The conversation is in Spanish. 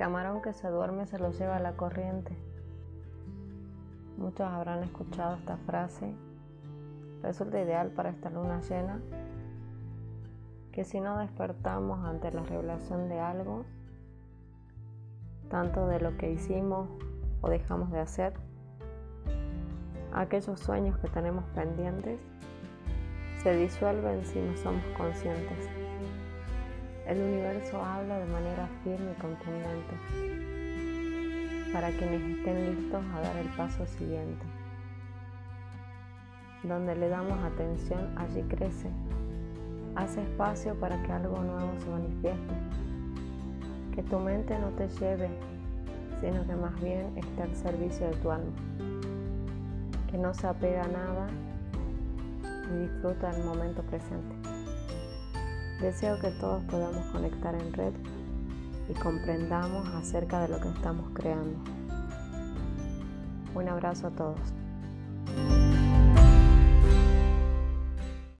camarón que se duerme se lo lleva la corriente. Muchos habrán escuchado esta frase. Resulta ideal para esta luna llena que si no despertamos ante la revelación de algo, tanto de lo que hicimos o dejamos de hacer, aquellos sueños que tenemos pendientes se disuelven si no somos conscientes. El universo habla de manera firme y contundente para quienes estén listos a dar el paso siguiente. Donde le damos atención, allí crece. Hace espacio para que algo nuevo se manifieste. Que tu mente no te lleve, sino que más bien esté al servicio de tu alma. Que no se apega a nada y disfruta el momento presente. Deseo que todos podamos conectar en red y comprendamos acerca de lo que estamos creando. Un abrazo a todos.